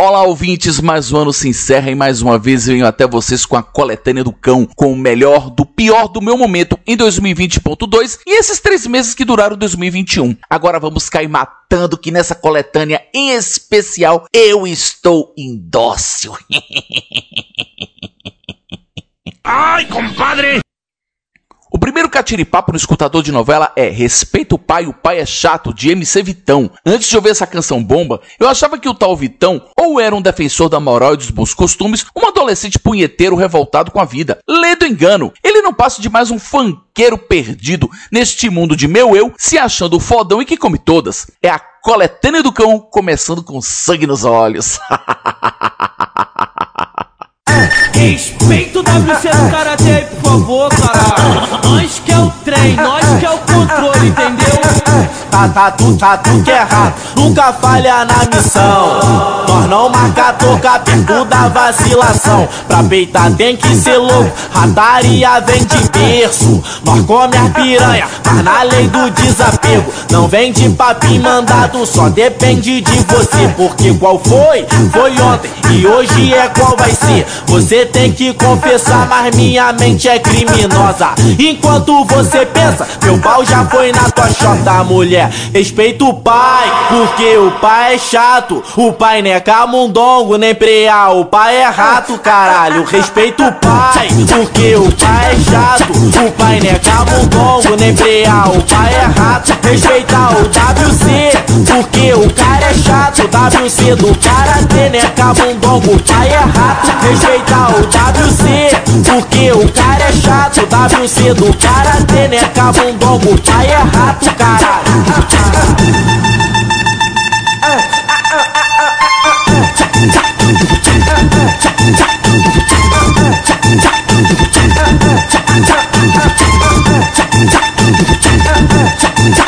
Olá, ouvintes, mais um ano se encerra e mais uma vez venho até vocês com a coletânea do cão, com o melhor do pior do meu momento em 2020.2 e esses três meses que duraram 2021. Agora vamos cair matando que nessa coletânea em especial eu estou indócil. Ai, compadre! O primeiro catiripapo no escutador de novela é Respeita o Pai, o Pai é Chato, de MC Vitão. Antes de ouvir essa canção bomba, eu achava que o tal Vitão ou era um defensor da moral e dos bons costumes, um adolescente punheteiro revoltado com a vida. Lê do engano, ele não passa de mais um fanqueiro perdido neste mundo de meu eu, se achando fodão e que come todas. É a coletânea do cão, começando com sangue nos olhos. Respeito o WC do Karatê, por favor, cara. Nós que é o trem, nós que é o controle, entendeu? Tá, tá, tu, tá, tu que é rato, nunca falha na missão. Nós não marca toca perto da vacilação. Pra peitar tem que ser louco, rataria vem de berço. Nós come a piranha, mas na lei do desapego. Não vem de papinho mandado, só depende de você. Porque qual foi? Foi ontem e hoje é qual vai ser. Você tem que confessar, mas minha mente é criminosa. Enquanto você pensa, meu pau já foi na tua chota, mulher. Respeita o pai, porque o pai é chato. O pai não é camundongo, nem preá. O pai é rato, caralho. Respeita o pai, porque o pai é chato. O pai não é camundongo, nem preá. O pai é rato. Respeita o WC, porque o cara é chato. WC do karatê, né? Camundongo, pai é rato. Respeita o WC, porque o cara é chato. WC do karatê, né? Camundongo, o pai é rato, caralho. Tá, tá, tu,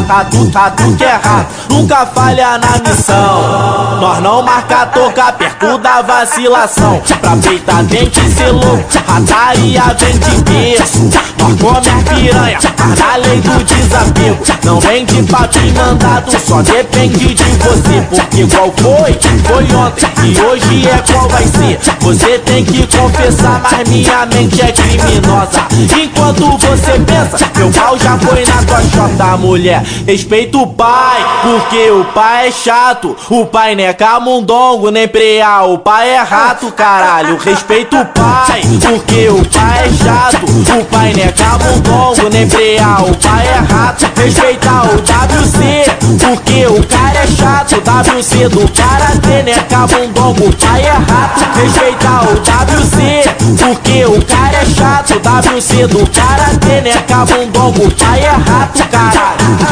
tá, tu que é rato, nunca falha na missão. Nós não marca toca perto da vacilação. Pra peitar tem que ser louco, rataria vem de berço. Nós come a piranha, na lei do desapego. Não vem de papinho só depende de você. Porque qual foi? Foi ontem e hoje é qual vai ser. Você tem que confessar, mas minha mente é criminosa. Enquanto você pensa, meu pau já foi na tua chota, mulher. Respeita o pai, porque o pai é chato. O pai não é camundongo, nem preá. O pai é rato, caralho. Respeita o pai, porque o pai é chato. O pai não é camundongo, nem preá. O pai é rato. Respeita o WC, porque o cara é chato. WC do karatê, né? Camundongo, o pai é rato. Respeita o WC, porque o cara é chato. WC do karatê, né? Camundongo, o pai é rato, caralho.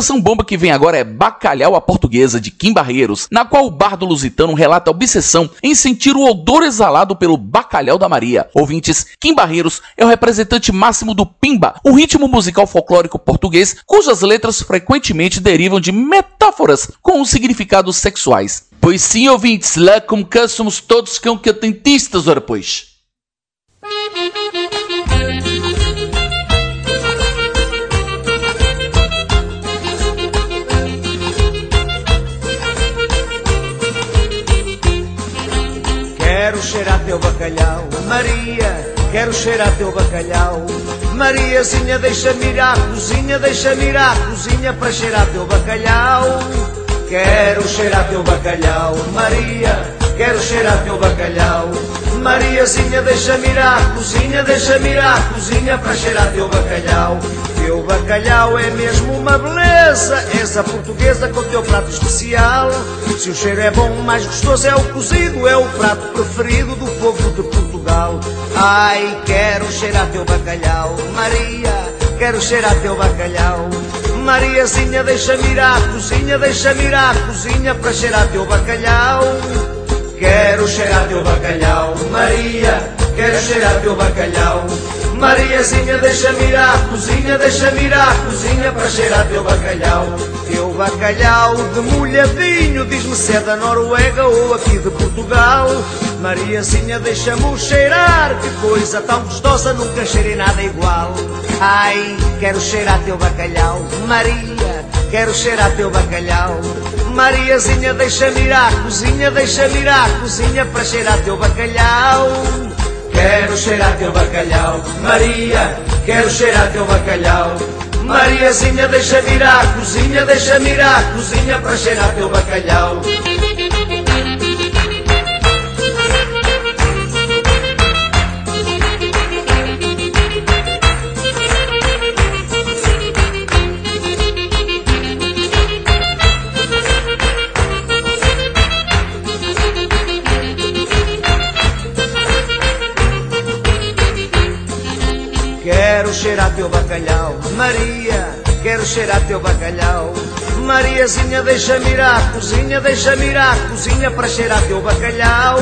canção bomba que vem agora é Bacalhau à Portuguesa, de Kim Barreiros, na qual o bardo lusitano relata a obsessão em sentir o odor exalado pelo bacalhau da Maria. Ouvintes, Kim Barreiros é o representante máximo do Pimba, o ritmo musical folclórico português, cujas letras frequentemente derivam de metáforas com significados sexuais. Pois sim, ouvintes, lá como cá somos todos cão catentistas, ora pois. Cheirar teu bacalhau, Maria, quero cheirar teu bacalhau. Mariazinha, deixa-me ir à cozinha, deixa-me ir à cozinha para cheirar teu bacalhau. Quero cheirar teu bacalhau, Maria, quero cheirar teu bacalhau. Mariazinha, deixa-me ir à cozinha, deixa-me ir à cozinha para cheirar teu bacalhau. Teu bacalhau é mesmo uma beleza, essa portuguesa com teu prato especial. Se o cheiro é bom, o mais gostoso é o cozido, é o prato preferido do povo de Portugal. Ai, quero cheirar teu bacalhau, Maria, quero cheirar teu bacalhau. Mariazinha, deixa-me ir à cozinha, deixa-me ir à cozinha para cheirar teu bacalhau. Quero cheirar teu bacalhau, Maria, quero cheirar teu bacalhau. Mariazinha, deixa-me ir à cozinha, deixa-me ir à cozinha para cheirar teu bacalhau. Teu bacalhau de molhadinho, diz-me se é da Noruega ou aqui de Portugal. Mariazinha, deixa-me cheirar, que coisa tão gostosa, nunca cheirei nada igual. Ai, quero cheirar teu bacalhau, Maria, quero cheirar teu bacalhau. Mariazinha, deixa-me ir à cozinha, deixa-me ir à cozinha para cheirar teu bacalhau. Quero cheirar teu bacalhau, Maria, quero cheirar teu bacalhau. Mariazinha, deixa-me ir à cozinha, deixa-me ir à cozinha para cheirar teu bacalhau. Cheirar teu bacalhau, Maria, quero cheirar teu bacalhau. Mariazinha, deixa-me ir à cozinha, deixa-me ir à cozinha para cheirar teu bacalhau.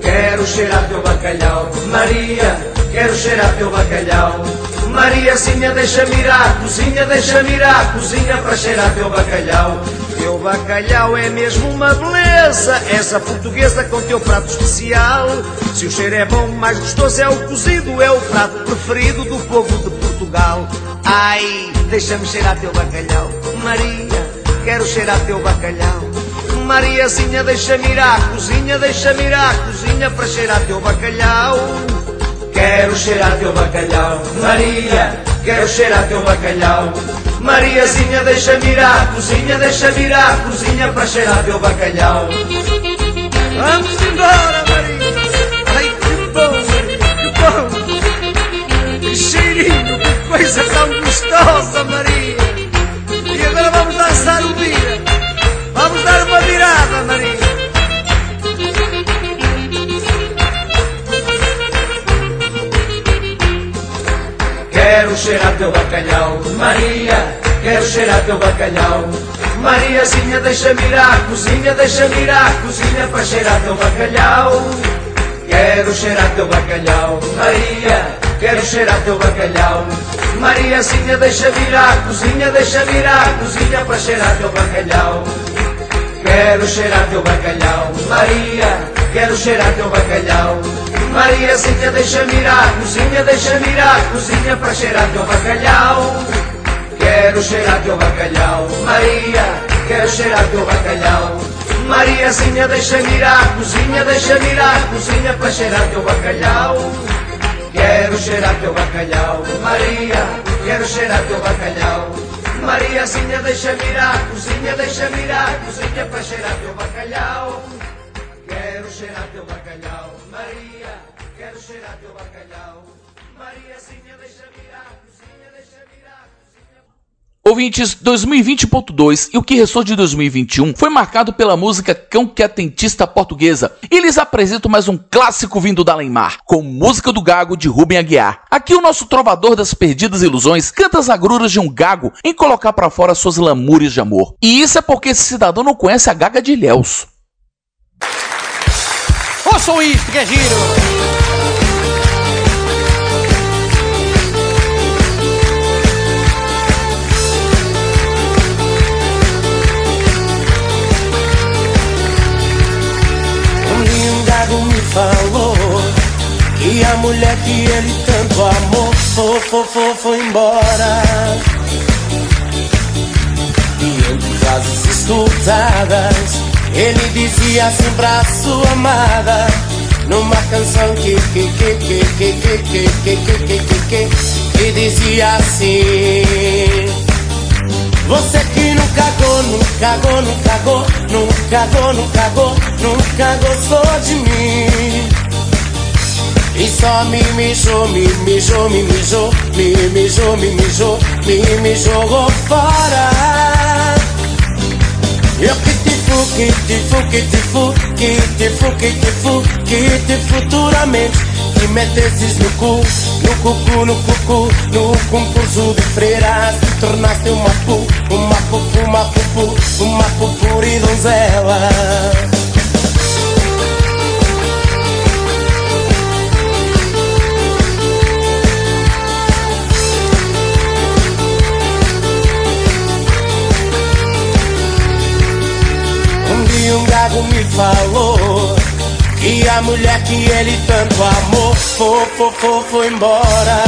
Quero cheirar teu bacalhau, Maria, quero cheirar teu bacalhau. Mariazinha, deixa-me ir à cozinha, deixa-me ir à cozinha para cheirar teu bacalhau. Teu bacalhau é mesmo uma beleza, essa portuguesa com teu prato especial. Se o cheiro é bom, mais gostoso é o cozido, é o prato preferido do povo de Portugal. Ai, deixa-me cheirar teu bacalhau, Maria, quero cheirar teu bacalhau. Mariazinha, deixa-me ir à cozinha, deixa-me ir à cozinha para cheirar teu bacalhau. Quero cheirar teu bacalhau, Maria, quero cheirar teu bacalhau. Mariazinha, deixa-me ir à cozinha, deixa-me ir à cozinha para cheirar teu bacalhau. Vamos embora, Maria! Ai, que bom, Maria, que bom! Que cheirinho, que coisa tão gostosa, Maria! Teu bacalhau. Mariazinha, deixa-me ir à cozinha, deixa-me ir à cozinha para cheirar teu bacalhau. Quero cheirar teu bacalhau, Maria, quero cheirar teu bacalhau. Mariazinha, deixa-me ir à cozinha, deixa-me ir à cozinha para cheirar teu bacalhau. Quero cheirar teu bacalhau, Maria, quero cheirar teu bacalhau. Mariazinha, deixa-me ir à cozinha, deixa-me ir à cozinha para cheirar teu bacalhau. Quero cheirar teu bacalhau, Maria, quero cheirar teu bacalhau. Mariazinha, deixa-me ir à cozinha, deixa-me ir à cozinha para cheirar teu bacalhau. Quero cheirar teu bacalhau, Maria, quero cheirar teu bacalhau. Mariazinha, deixa-me ir à cozinha, deixa-me ir à cozinha para cheirar teu bacalhau. Quero cheirar teu bacalhau, Maria, quero cheirar teu bacalhau. Ouvintes, 2020.2 e o que restou de 2021 foi marcado pela música Cão Quetentista Portuguesa. E eles apresentam mais um clássico vindo da Leimar, com música do Gago de Rubem Aguiar. Aqui o nosso trovador das perdidas ilusões canta as agruras de um gago em colocar para fora suas lamúrias de amor. E isso é porque esse cidadão não conhece a Gaga de Ilhéus. Ouçam isto, que é giro! Falou Que a mulher que ele tanto amou Foi, foi, foi, foi embora E entre frases escutadas Ele dizia assim pra sua amada Numa canção que que que que que que que que que que que que dizia assim Você que não cagou, não cagou não cagou, não cagou, não cagou, nunca gostou de mim. E só me mijou, me mijou, me mijou, me mijou, me mijou, me, me jogou fora. Eu que te fu, que te fu, que te fu, que te fu, que te fu, que te futuramente que metesses no cu, no cucu, no cucu, no concurso de freiras te tornaste uma pu, uma pupu, uma pupu, uma pupuri donzela. Um gago me falou que a mulher que ele tanto amou foi, foi, foi, foi embora.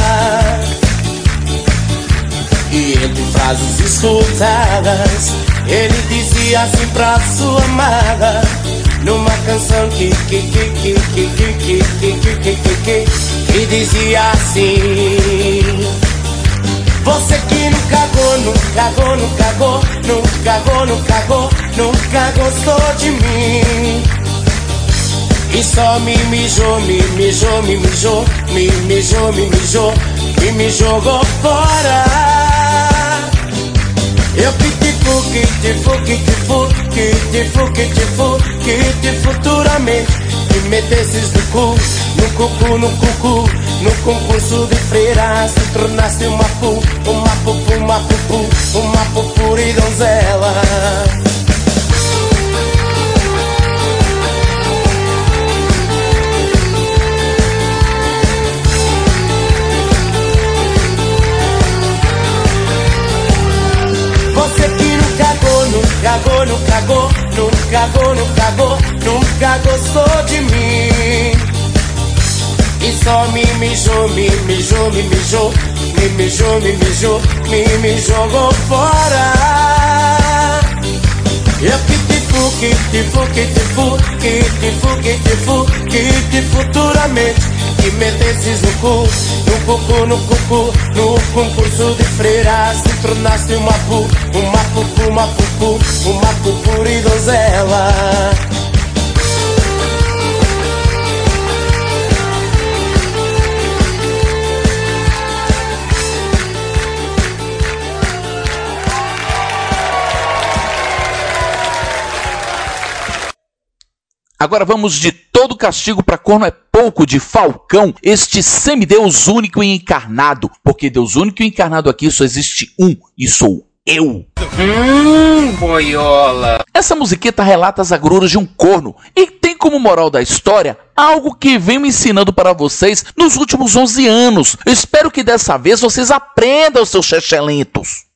E entre frases escutadas, ele dizia assim pra sua amada, numa canção que que que que que que que que que que que que que dizia assim. Você que não cagou, não cagou, não cagou, não cagou, não cagou, nunca gostou de mim. E só me mijou, me mijou, me mijou, me mijou, me mijou, e me jogou fora. Eu que te fu, que te fu, que te fu, que te fu, que te fu, que te futuramente me metesses no cu, no cucu, no cucu, no concurso de freiras te tornaste uma pu, uma pupu, uma pupu, uma pupuri donzela. Você que não cagou, não cagou, não cagou, não cagou, cagou, nunca gostou de mim. Só me mijou, me mijou, me mijou, me mijou, me mijou, me, me jogou fora. Eu que te fu, que te fu, que te fu, que te fu, que te fu, que te futuramente que metesses no cu, no cucu, no cucu, no concurso de freiras te tornaste uma pu, uma pupu, uma pupu, uma pupuri donzela. Agora vamos de todo castigo para corno é pouco de Falcão, este semideus único e encarnado, porque Deus único e encarnado aqui só existe um e sou eu. Hum, boiola. Essa musiqueta relata as agruras de um corno e tem como moral da história algo que venho ensinando para vocês nos últimos 11 anos. Eu espero que dessa vez vocês aprendam, seus chechelentos.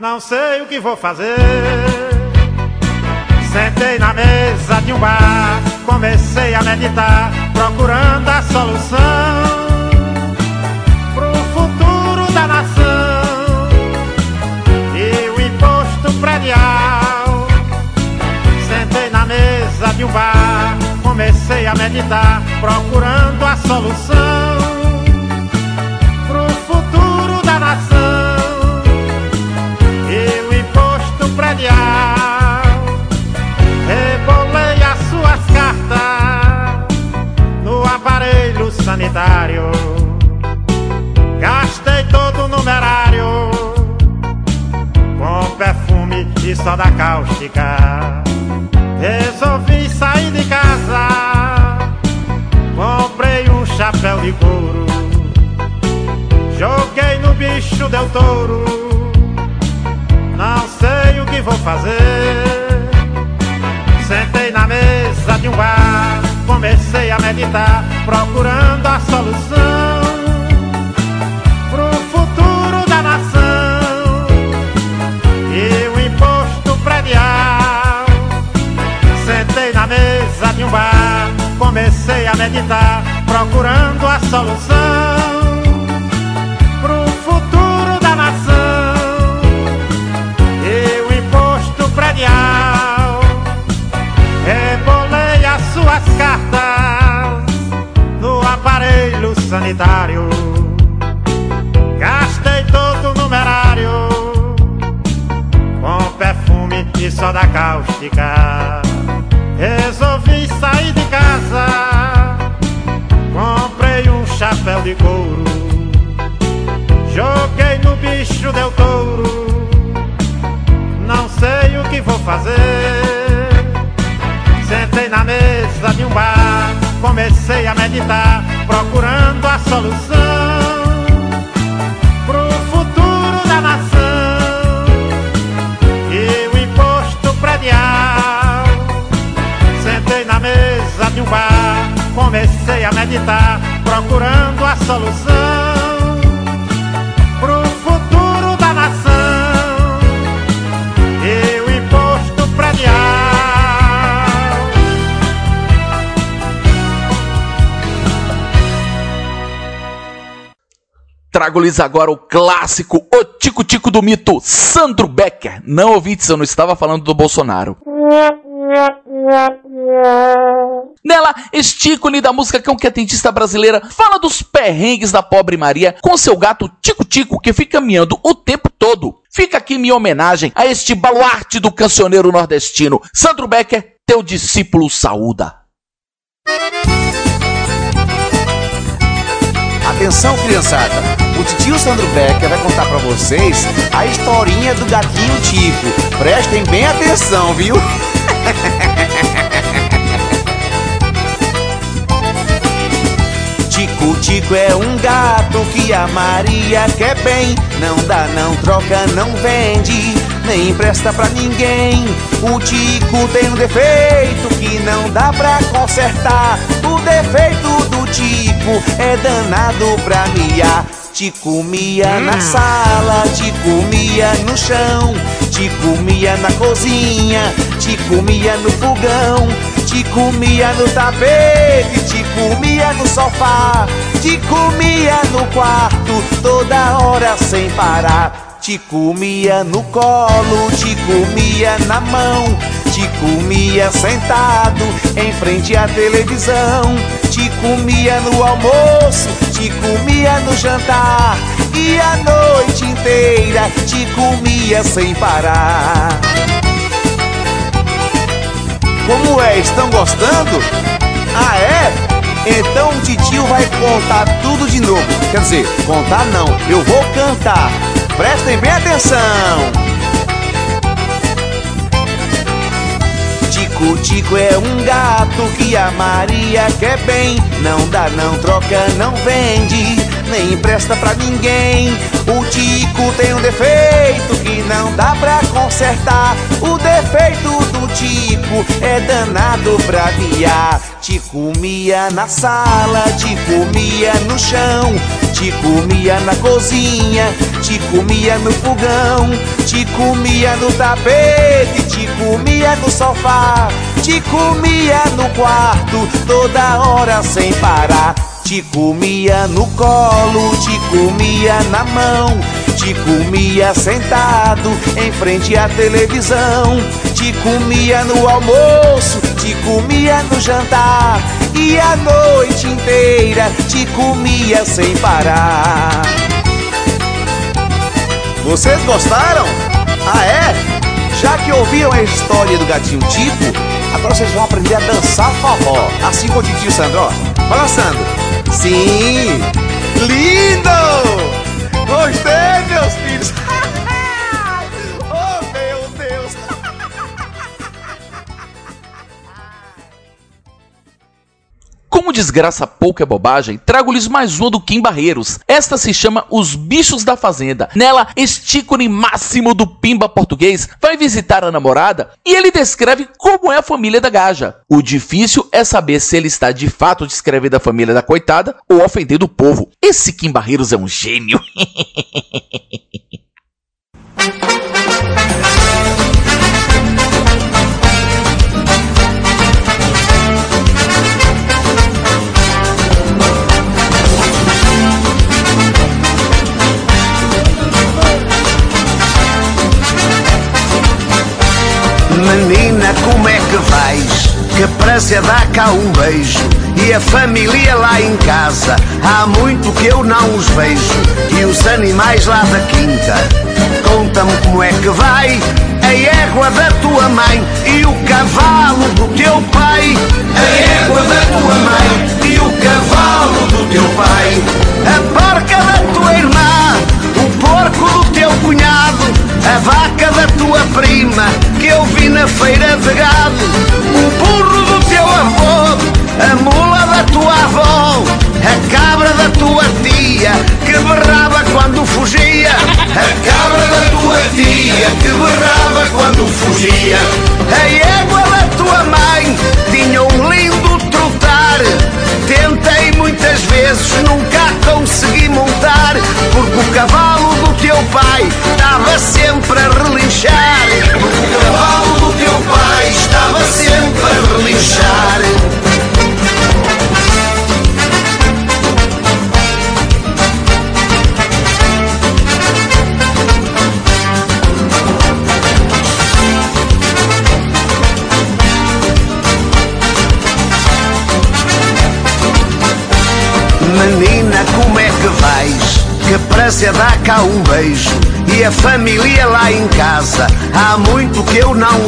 Não sei o que vou fazer. Sentei na mesa de um bar, comecei a meditar, procurando a solução pro futuro da nação e o imposto predial. Sentei na mesa de um bar, comecei a meditar, procurando a solução Rebolei as suas cartas no aparelho sanitário. Gastei todo o numerário com perfume e soda cáustica. Resolvi sair de casa. Comprei um chapéu de couro. Joguei no bicho, deu touro. Não sei vou fazer. Sentei na mesa de um bar, comecei a meditar, procurando a solução pro futuro da nação. E o imposto predial. Sentei na mesa de um bar, comecei a meditar, procurando a solução Gastei todo o numerário com perfume e soda cáustica. Resolvi sair de casa, comprei um chapéu de couro, joguei no bicho, deu touro. Não sei o que vou fazer. Sentei na mesa de um bar, comecei a meditar, procurando a solução pro futuro da nação. E o imposto predial. Sentei na mesa de um bar, comecei a meditar, procurando a solução Trago-lhes agora o clássico O Tico Tico do Mito, Sandro Becker. Não ouvintes, eu não estava falando do Bolsonaro. Nela, este da música conquetentista brasileira fala dos perrengues da pobre Maria com seu gato Tico Tico que fica miando o tempo todo. Fica aqui minha homenagem a este baluarte do cancioneiro nordestino. Sandro Becker, teu discípulo saúda. Atenção, criançada. O tio Sandro Becker vai contar pra vocês a historinha do gatinho Tico. Prestem bem atenção, viu? Tico Tico é um gato que a Maria quer bem. Não dá, não troca, não vende, nem empresta pra ninguém. O Tico tem um defeito que não dá pra consertar. O defeito do Tico é danado pra miar. Te comia na sala, te comia no chão, te comia na cozinha, te comia no fogão, te comia no tapete, te comia no sofá, te comia no quarto, toda hora sem parar. Te comia no colo, te comia na mão, te comia sentado em frente à televisão, te comia no almoço, te comia no jantar e a noite inteira te comia sem parar. Como é? Estão gostando? Ah, é? Então o titio vai contar tudo de novo. Quer dizer, contar não, eu vou cantar. Prestem bem atenção. Tico Tico é um gato que a Maria quer bem. Não dá, não troca, não vende, nem empresta pra ninguém. O Tico tem um defeito que não dá pra consertar. O defeito do Tico é danado pra miar. Te comia na sala, te comia no chão, te comia na cozinha, te comia no fogão, te comia no tapete, te comia no sofá, te comia no quarto, toda hora sem parar. Te comia no colo, te comia na mão, te comia sentado em frente à televisão, te comia no almoço, te comia no jantar e a noite inteira te comia sem parar. Vocês gostaram? Ah é? Já que ouviram a história do gatinho Tico, agora vocês vão aprender a dançar forró, assim com o tio Sandro, ó. Balançando. Sim! Lindo! Gostei, meus filhos! Como desgraça pouco é bobagem, trago-lhes mais uma do Kim Barreiros. Esta se chama Os Bichos da Fazenda. Nela, este ícone máximo do pimba português vai visitar a namorada e ele descreve como é a família da gaja. O difícil é saber se ele está de fato descrevendo a família da coitada ou ofendendo o povo. Esse Kim Barreiros é um gênio. Prazer dá cá um beijo. E a família lá em casa Há muito que eu não os vejo. E os animais lá da quinta Conta-me como é que vai. A égua da tua mãe E o cavalo do teu pai. A égua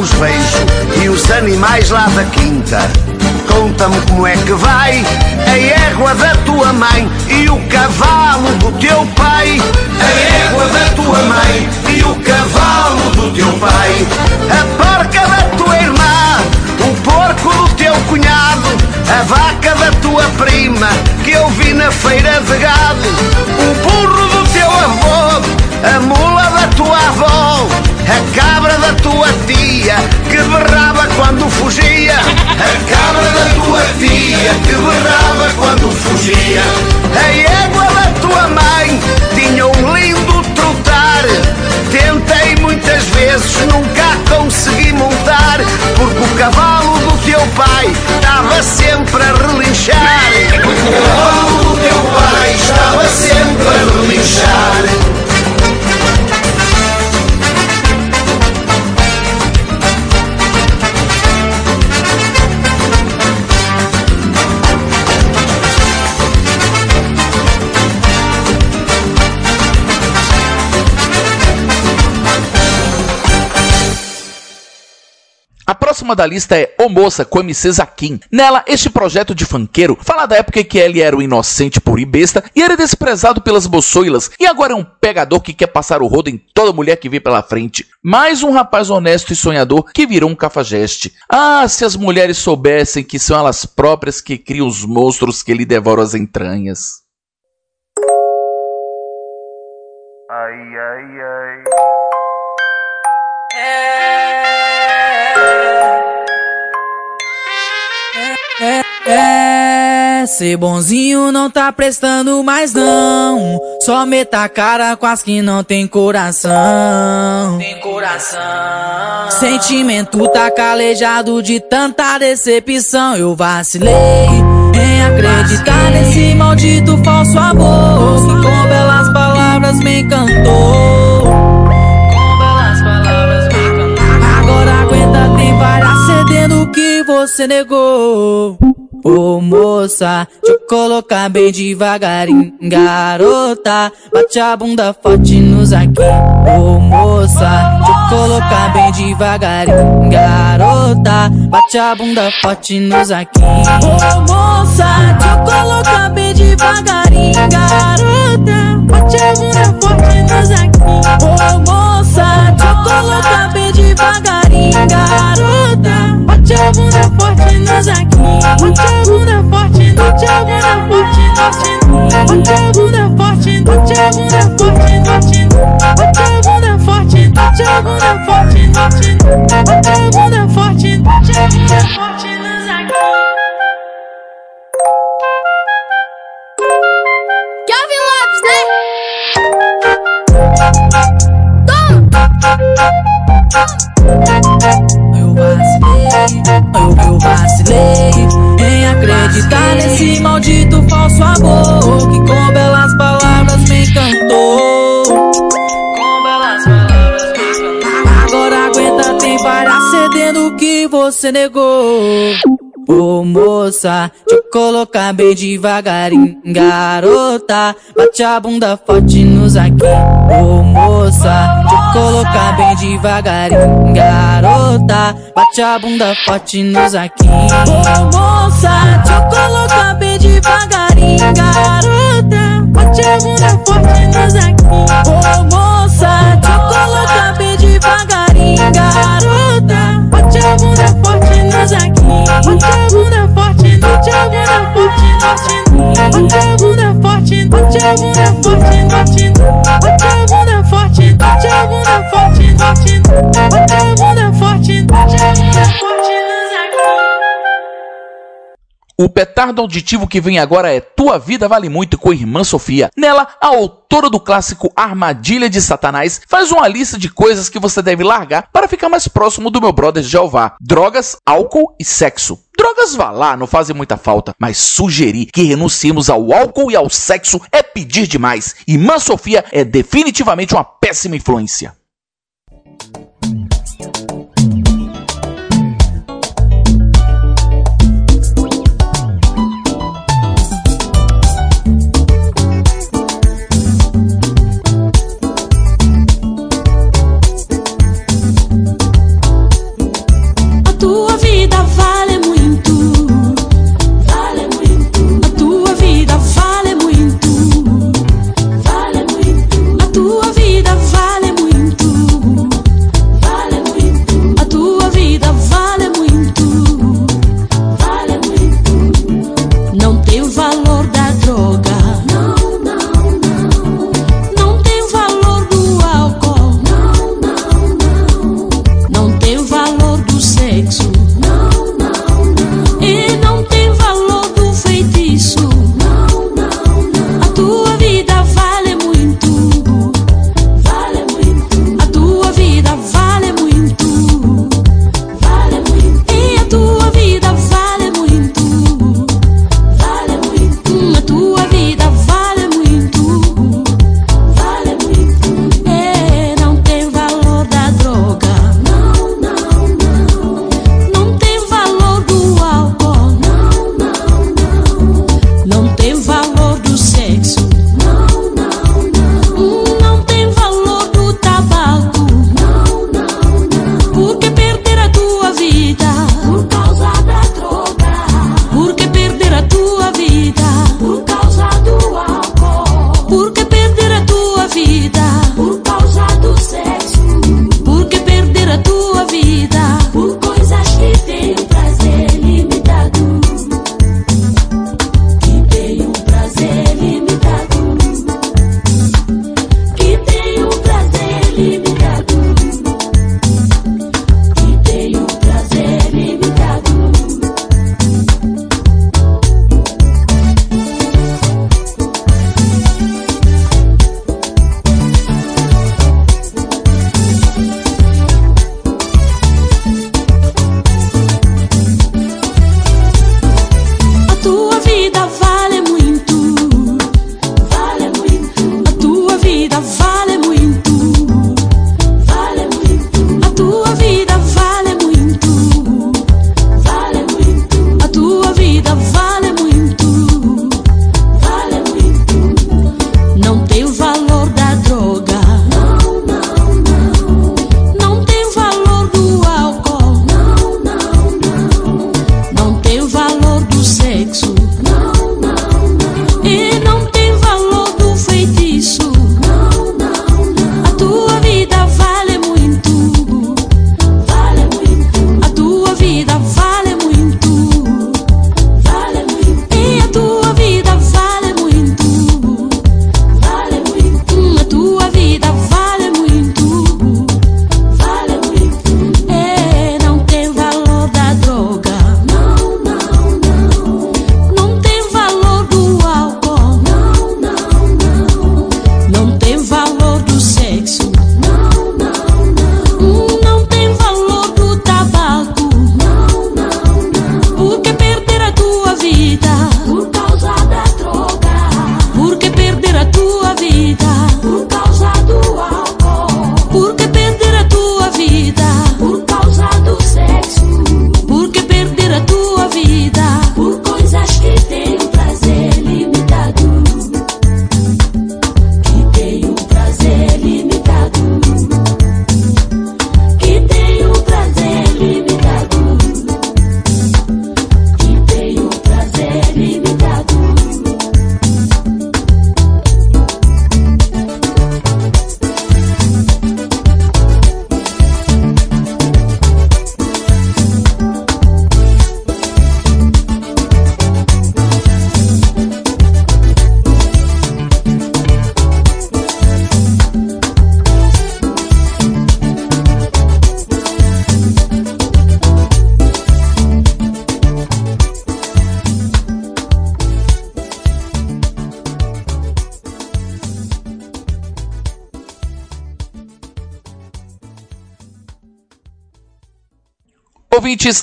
os vejo E os animais lá da quinta. Conta-me como é que vai A égua da tua mãe E o cavalo do teu pai. A égua da tua mãe E o cavalo do teu pai. A porca da tua irmã O porco do teu cunhado. A vaca da tua prima que eu vi na feira de gado, o burro do teu avô, a mula da tua avó, a cabra da tua tia que berrava quando fugia, a cabra da tua tia que berrava quando fugia, a égua da tua mãe tinha um A próxima da lista é O Moça com MC Zaquim. Nela, este projeto de funkeiro fala da época que ele era um inocente puro e besta e era desprezado pelas moçoilas e agora é um pegador que quer passar o rodo em toda mulher que vê pela frente. Mais um rapaz honesto e sonhador que virou um cafajeste. Ah, se as mulheres soubessem que são elas próprias que criam os monstros que lhe devoram as entranhas. Ai, ai, ai. É, ser bonzinho não tá prestando mais não. Só meta a cara com as que não tem coração. Tem coração. Sentimento tá calejado de tanta decepção. Eu vacilei em acreditar nesse maldito falso amor. Que com belas palavras me encantou. Com belas palavras me encantou. Agora aguenta, tem várias cedendo o que você negou. Ô moça, deixa eu colocar bem devagarinho, garota. Bate a bunda forte nos aqui. Ô moça, deixa eu colocar bem devagarinho, garota. Bate a bunda forte nos aqui. Ô moça, deixa eu colocar bem devagarinho, garota. Bate a bunda forte nos aqui. Ô moça, deixa eu colocar bem devagarinho, garota. Bate a bunda forte nos aqui. Bate a bunda forte nos Bate a bunda forte, bate a bunda forte, bate. Bate a bunda forte, bate a bunda forte, bate. Bate a bunda forte, bate a bunda forte no zagueiro. Calvin Lopes, né? Eu vacilei em acreditar nesse maldito falso amor que com belas palavras me encantou. Com belas palavras me encantou. Agora aguenta, tem para cedendo o que você negou. Ô moça, deixa eu colocar bem devagarinho, garota. Bate a bunda forte nos aqui. Ô moça, deixa eu colocar bem devagarinho, garota. Bate a bunda forte nos aqui. Ô moça, deixa eu colocar bem devagarinho, garota. Bate a bunda forte nos aqui. Ô moça, eu colocar bem devagarinho, garota. Bate a bunda forte nos aqui. Bate a bunda forte, bate a bunda forte, bate. Bate a bunda forte, bate a bunda forte, a bunda forte, forte. O petardo auditivo que vem agora é Tua Vida Vale Muito com Irmã Sofia. Nela, a autora do clássico Armadilha de Satanás faz uma lista de coisas que você deve largar para ficar mais próximo do meu brother Jeová: drogas, álcool e sexo. Drogas vá lá, não fazem muita falta, mas sugerir que renunciemos ao álcool e ao sexo é pedir demais. Irmã Sofia é definitivamente uma péssima influência.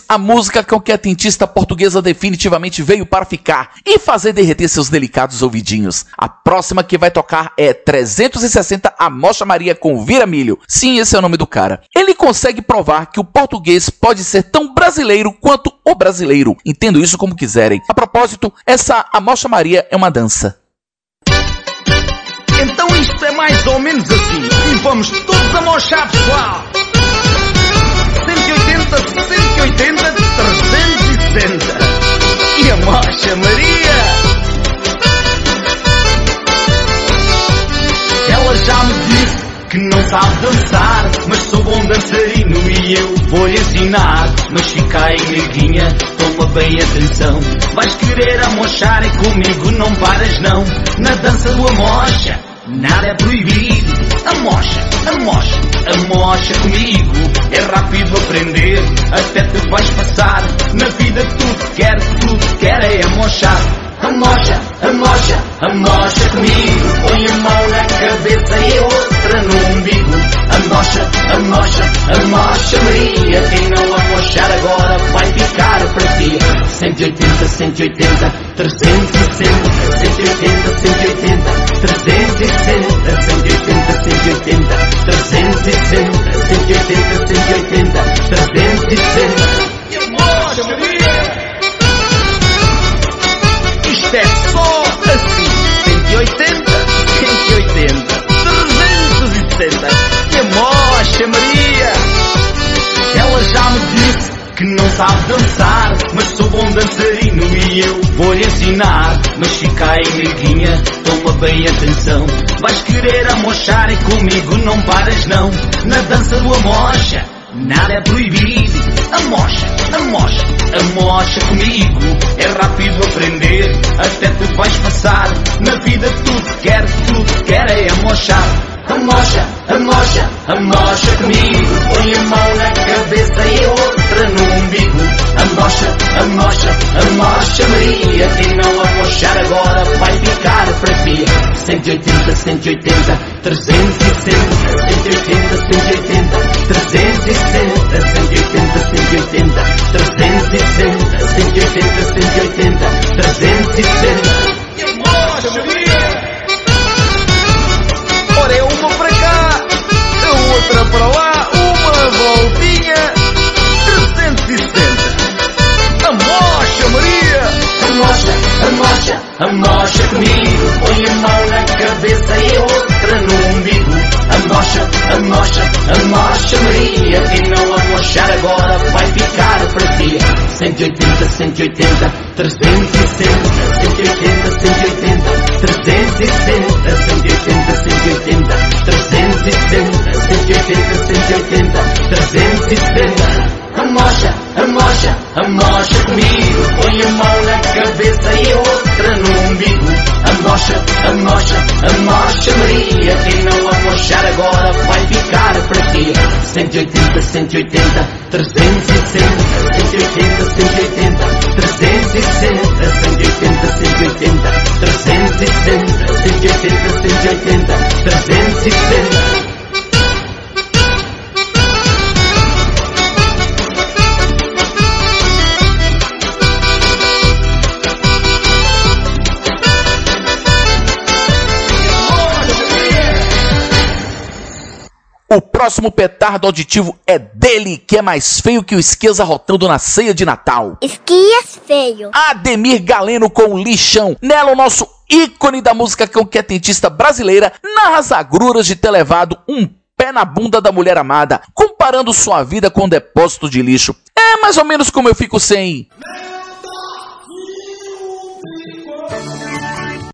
A música conquetentista portuguesa definitivamente veio para ficar e fazer derreter seus delicados ouvidinhos. A próxima que vai tocar é 360 A Mocha Maria com Vira Milho. Sim, esse é o nome do cara. Ele consegue provar que o português pode ser tão brasileiro quanto o brasileiro. Entendo isso como quiserem. A propósito, essa A Mocha Maria é uma dança. Então isto é mais ou menos assim. E vamos todos a mochar, pessoal. 180, 180, e eu vou-lhe ensinar. Mas fica aí, neguinha, toma bem atenção. Vais querer amochar e comigo não paras não. Na dança do amocha, nada é proibido. Amocha, amocha, amocha comigo. É rápido aprender, até te vais passar. Na vida tudo quer, tudo quer é amochar. Amocha, amocha, amocha comigo. Põe a mão na cabeça e outra no umbigo. Amocha, amocha, amocha Maria. Quem não amochar agora vai ficar para ti. 180, 180, 360. 180, 180, 360. 180, 180, 360. 180, 180, 360. E amocha Maria. 360. E a mocha Maria. Ela já me disse que não sabe dançar, mas sou bom dançarino e eu vou-lhe ensinar. Mas fica aí, neguinha, toma bem atenção. Vais querer amochar e comigo não paras não. Na dança do amocha. Nada é proibido, amocha, amocha, amocha comigo. É rápido aprender, até tu vais passar. Na vida tudo quer, tudo quer é amochar. Amocha, amocha, amocha comigo. Põe a mão na cabeça e outra no umbigo. Amocha, amocha, amocha Maria. Quem não amochar agora vai ficar para ti. 180, 180, 360. 180, 180, 360. 180, 180, 360. 180, 180, 360. Amocha, comigo. Põe a mão na cabeça e outra no umbigo. Amocha, amocha, amocha, Maria. Quem não amochar agora vai ficar para ti. 180, 180, 360. 180, 180, 360. 180, 180, 360. 180, 180, 360. Amocha, amocha, amocha comigo. Põe a mão na cabeça e outra no umbigo. Amocha, amocha, amocha Maria. Quem não amochar agora vai ficar para ti. 180, 180, 360. 180, 180, 360. 180, 180, 360. 180, 180, 360. Próximo petardo auditivo é dele, que é mais feio que o esqueza rotando na ceia de Natal. Esquias feio. Ademir Galeno com lixão. Nela, o nosso ícone da música conquetentista brasileira narra as agruras de ter levado um pé na bunda da mulher amada, comparando sua vida com um depósito de lixo. É mais ou menos como eu fico sem.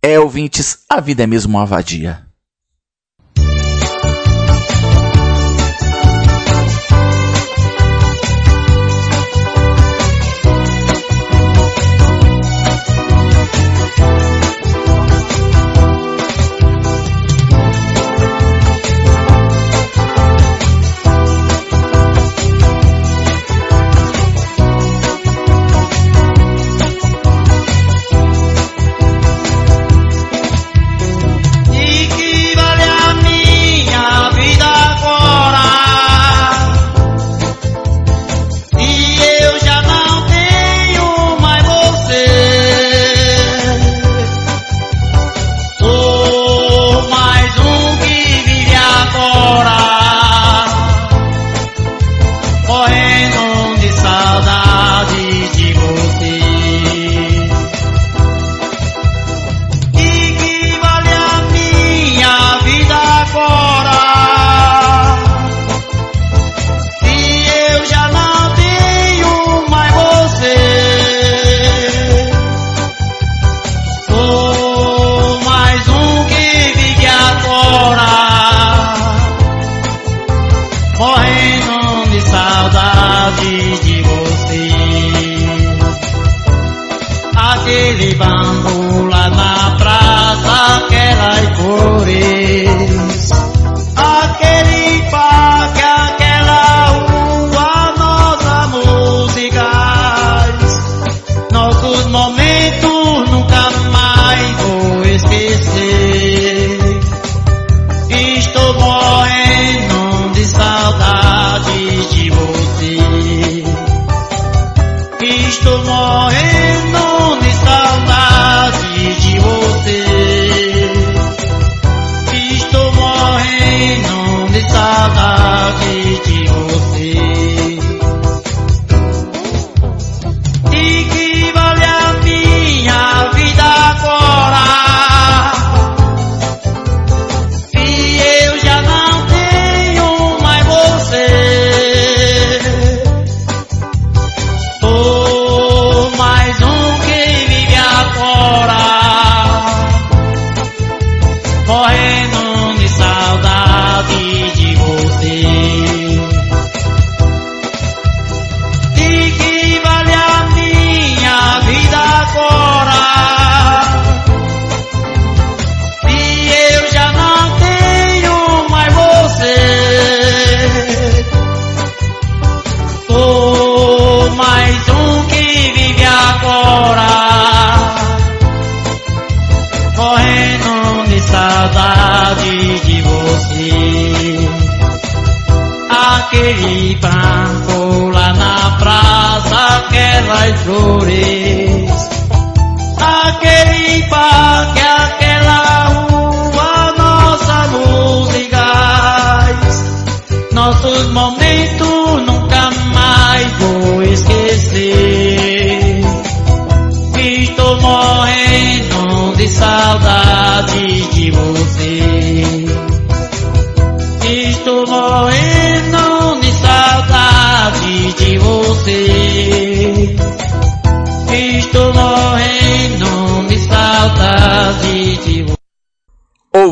É, ouvintes, a vida é mesmo uma vadia.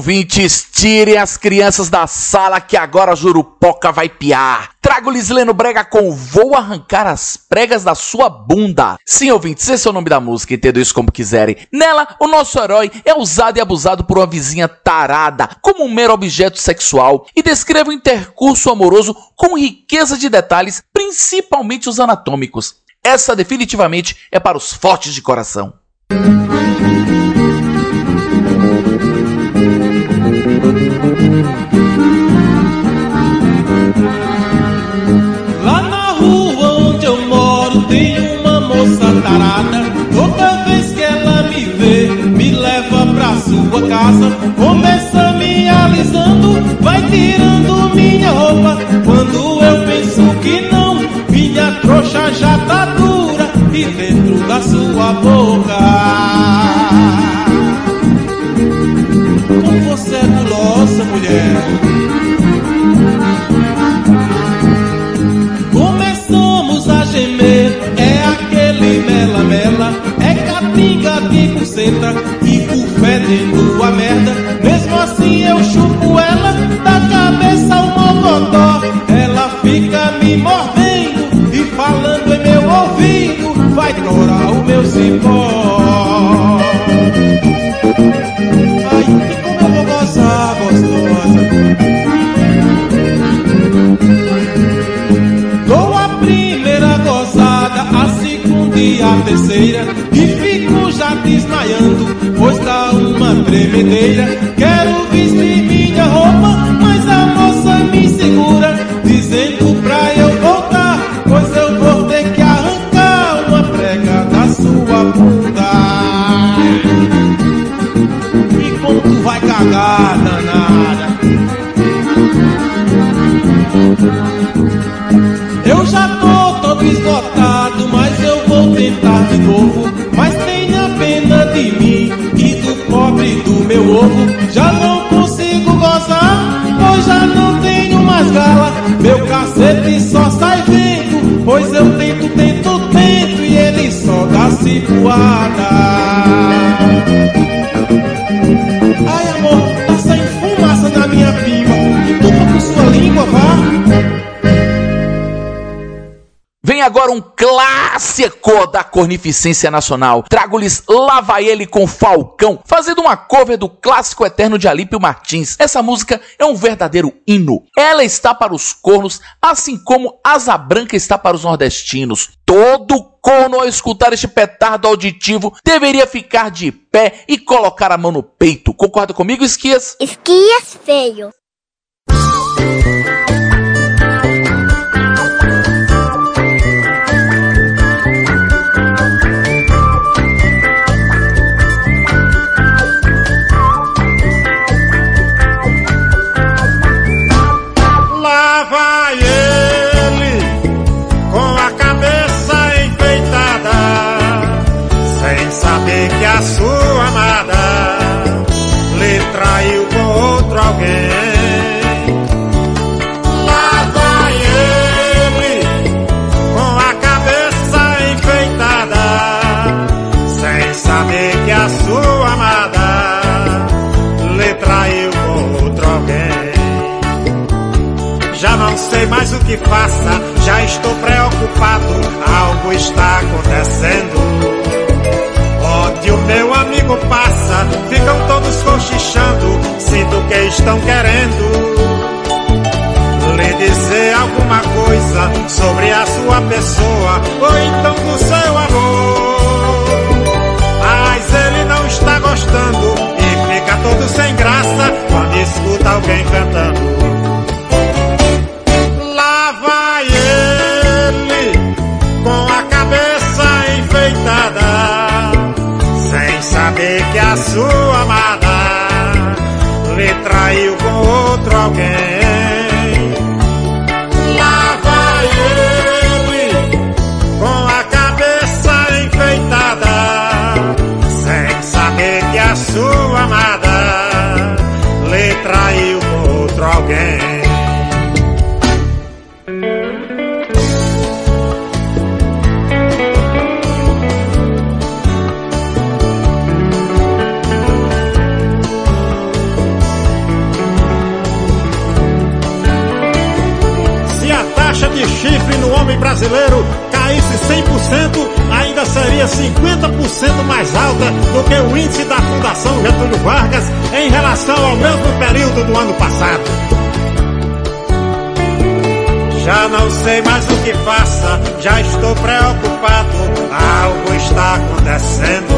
Ouvintes, tirem as crianças da sala que agora a Jurupoca vai piar. Trago-lhes Leno Brega com Vou Arrancar as Pregas da Sua Bunda. Sim, ouvintes, esse é o nome da música, entendam isso como quiserem. Nela, o nosso herói é usado e abusado por uma vizinha tarada, como um mero objeto sexual, e descreve o intercurso amoroso com riqueza de detalhes, principalmente os anatômicos. Essa definitivamente é para os fortes de coração. Toda vez que ela me vê, me leva pra sua casa. Começa me alisando, vai tirando minha roupa. Quando eu penso que não, minha trouxa já tá dura e dentro da sua boca. Como você é gulosa, mulher. É catinga que concentra e por fedendo a merda. Mesmo assim eu chupo ela, da cabeça ao mocotó. Ela fica me mordendo e falando em meu ouvido, vai torar o meu cipó. A terceira E fico já desmaiando, pois dá uma tremedeira. Quero vestir minha roupa, mim e do pobre do meu ovo. Já não consigo gozar, pois já não tenho mais gala. Meu cacete só sai vento, pois eu tento, tento, tento e ele só dá cipuada. Clássica da cornificência nacional. Trago-lhes Lá Vai Ele com Falcão, fazendo uma cover do clássico eterno de Alípio Martins. Essa música é um verdadeiro hino. Ela está para os cornos, assim como Asa Branca está para os nordestinos. Todo corno ao escutar este petardo auditivo deveria ficar de pé e colocar a mão no peito. Concorda comigo, Esquias? Esquias feio. Cochichando, sinto que estão querendo lhe dizer alguma coisa sobre a sua pessoa, ou então do seu amor. Mas ele não está gostando e fica todo sem graça quando escuta alguém cantando. Lá traiu com outro alguém. Brasileiro caísse 100%, ainda seria 50% mais alta do que o índice da Fundação Getúlio Vargas em relação ao mesmo período do ano passado. Já não sei mais o que faça, já estou preocupado, algo está acontecendo.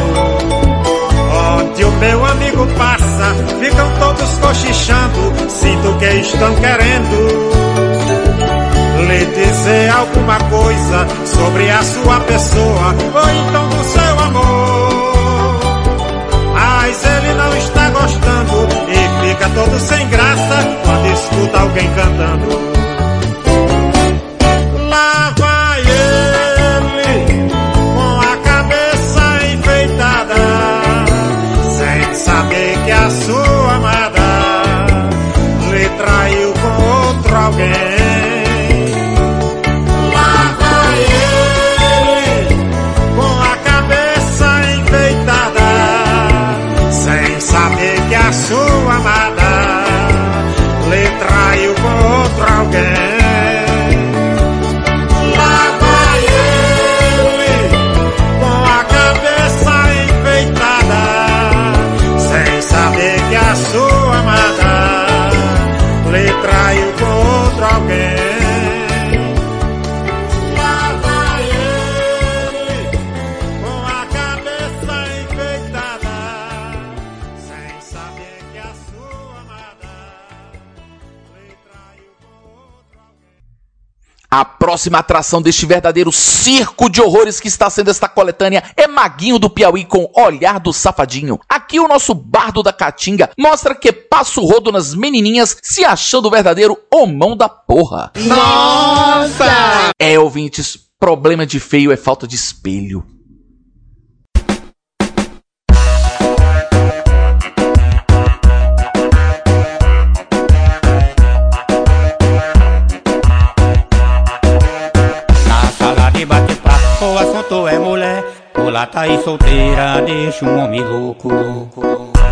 Onde o meu amigo passa, ficam todos cochichando, sinto que estão querendo dizer alguma coisa sobre a sua pessoa ou então do seu amor. Mas ele não está gostando e fica todo sem graça quando escuta alguém cantando. Próxima atração deste verdadeiro circo de horrores que está sendo esta coletânea é Maguinho do Piauí com Olhar do Safadinho. Aqui o nosso bardo da Caatinga mostra que passa o rodo nas menininhas se achando o verdadeiro homão da porra. Nossa! É, ouvintes, problema de feio é falta de espelho. Mulata aí solteira, deixa um homem louco.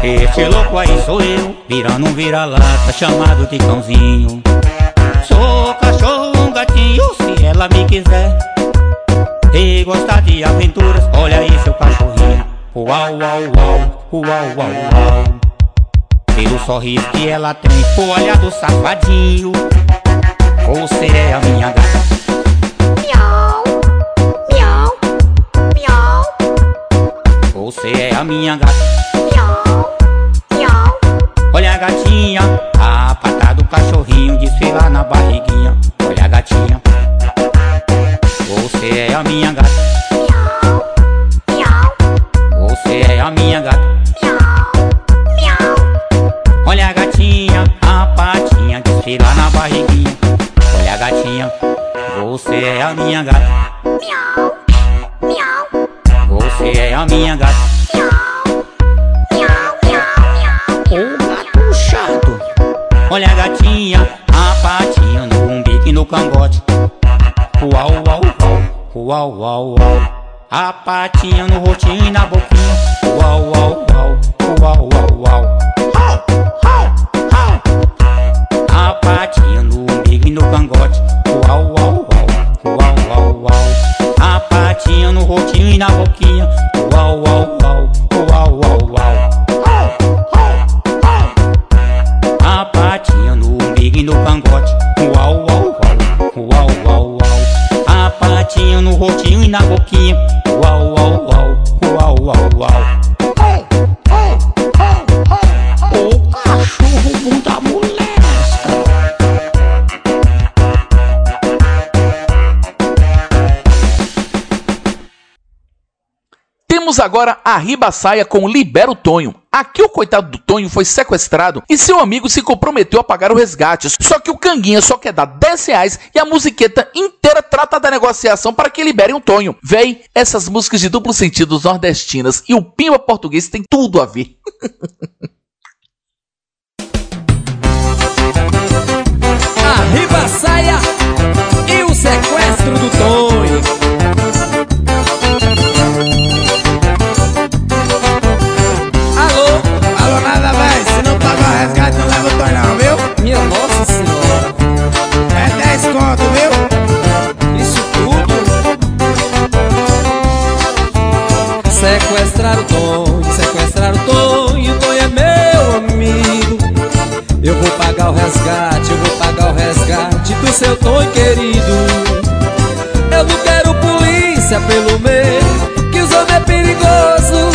Esse louco aí sou eu, virando um vira-lata, chamado de cãozinho. Sou cachorro, um gatinho, se ela me quiser. E gosta de aventuras, olha aí seu cachorrinho. Uau, uau, uau, uau, uau, uau. Pelo sorriso que ela tem, olha do safadinho. Você é a minha gata. Você é a minha gata. miau, miau. Olha a gatinha, a pata do cachorrinho desfila na barriguinha. Olha a gatinha. Você é a minha gata. Você é a minha gata. Olha a gatinha, a patinha desfila na barriguinha. Olha a gatinha, você é a minha gata. É a minha gata. Ô gato chato. Olha a gatinha, a patinha no umbigo e no cangote. Uau, uau, uau, uau, uau, uau. A patinha no rostinho e na boquinha. Uau, uau, uau, uau, uau, uau. A patinha no umbigo e no cangote. Uau, uau, uau, uau. A patinha no rostinho e na boquinha. Uau, uau, uau, uau, uau, uau. A patinha no umbigo e no cangote. Uau, uau, uau, uau, uau, uau. A patinha no rostinho e na boquinha. Uau, uau, uau, uau, uau, uau. Temos agora a Ribaçaia com Libera o Tonho. Aqui o coitado do Tonho foi sequestrado e seu amigo se comprometeu a pagar o resgate. Só que o Canguinha só quer dar 10 reais e a musiqueta inteira trata da negociação para que liberem o Tonho. Véi, essas músicas de duplo sentido nordestinas e o Pimba português tem tudo a ver. A ribaçaia e o sequestro do Tonho. O Tonho, sequestrar o Tonho, o Tonho é meu amigo. Eu vou pagar o resgate, eu vou pagar o resgate do seu Tonho querido. Eu não quero polícia pelo meio, que os homens é perigoso.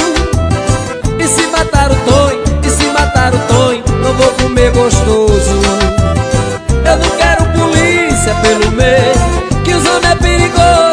E se matar o Tonho, e se matar o Tonho, não vou comer gostoso. Eu não quero polícia pelo meio, que os homens é perigoso.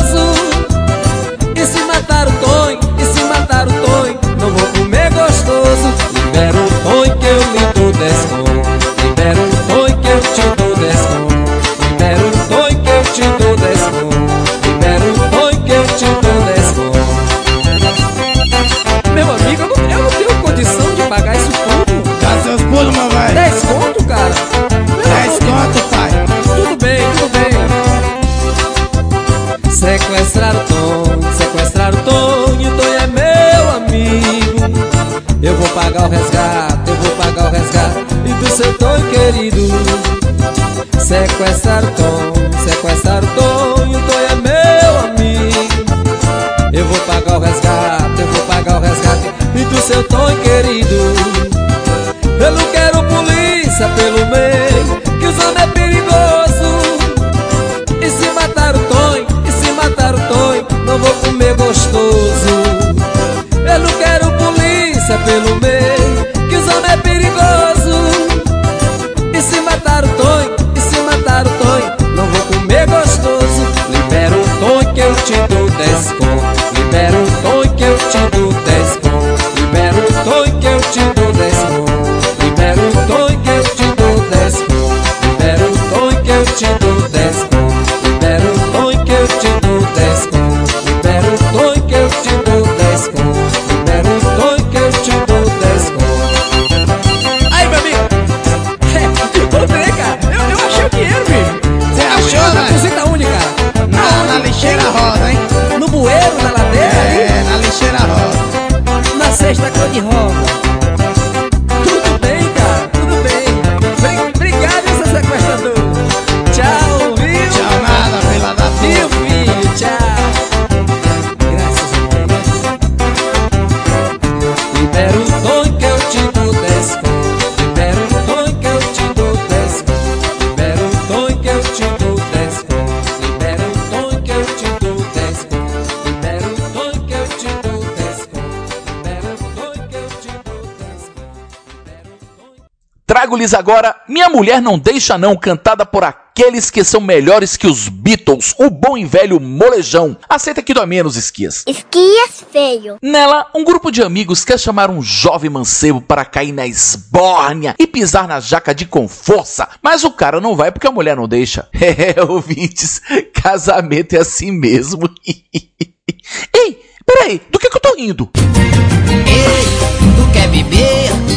Sequestrar Tonho, sequestrar o Tonho, o Tonho é meu amigo. Eu vou pagar o resgate, eu vou pagar o resgate e do seu Tonho querido. Eu não quero polícia pelo Trago-lhes agora Minha Mulher Não Deixa Não, cantada por aqueles que são melhores que os Beatles, o bom e velho molejão. Aceita que dói menos, Esquias. Esquias feio. Nela, um grupo de amigos quer chamar um jovem mancebo para cair na esbórnia e pisar na jaca de com força, mas o cara não vai porque a mulher não deixa. É, ouvintes, casamento é assim mesmo. Ei, peraí, do que, que eu tô rindo? Ei, tu quer beber?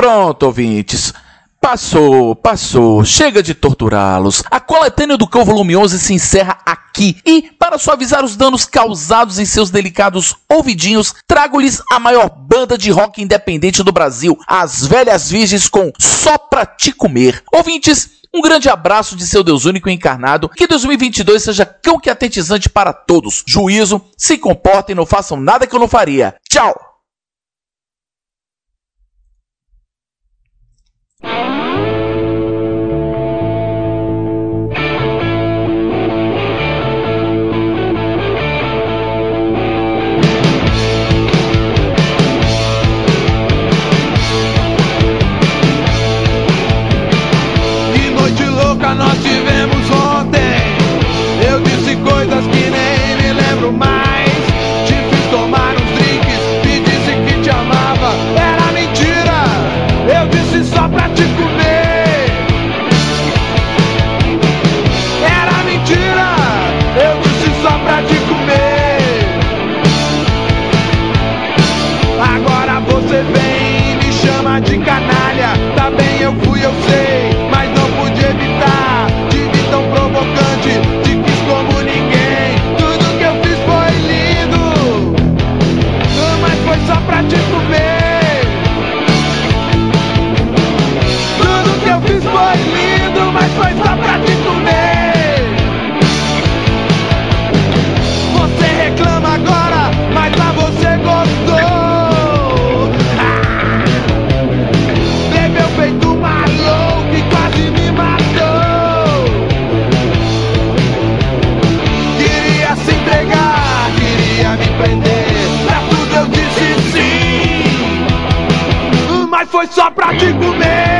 Pronto, ouvintes. Passou, passou, chega de torturá-los. A coletânea do Cão Volume 11 se encerra aqui. E, para suavizar os danos causados em seus delicados ouvidinhos, trago-lhes a maior banda de rock independente do Brasil, as Velhas Virgens com Só Pra Te Comer. Ouvintes, um grande abraço de seu Deus único encarnado, que 2022 seja cão que é atetizante para todos. Juízo, se comportem, não façam nada que eu não faria. Tchau! foi só pra te comer.